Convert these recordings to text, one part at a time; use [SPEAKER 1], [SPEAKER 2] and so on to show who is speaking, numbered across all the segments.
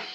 [SPEAKER 1] Thank you.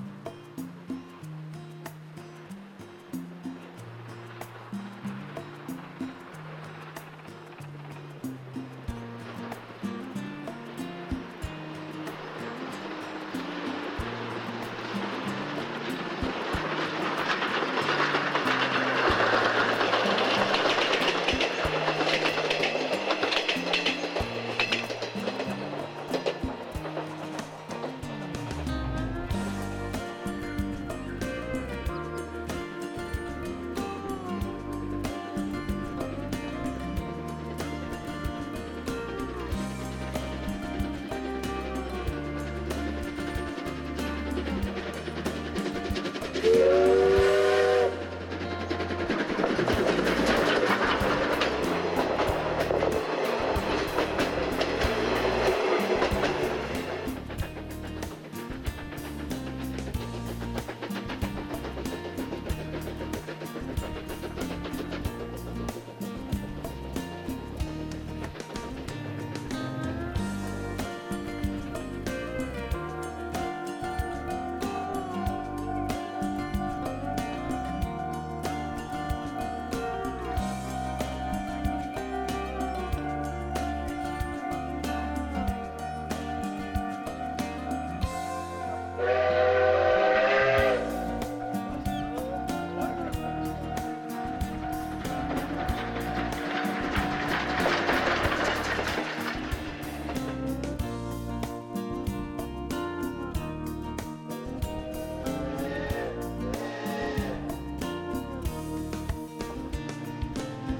[SPEAKER 1] Yeah.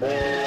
[SPEAKER 1] Bye.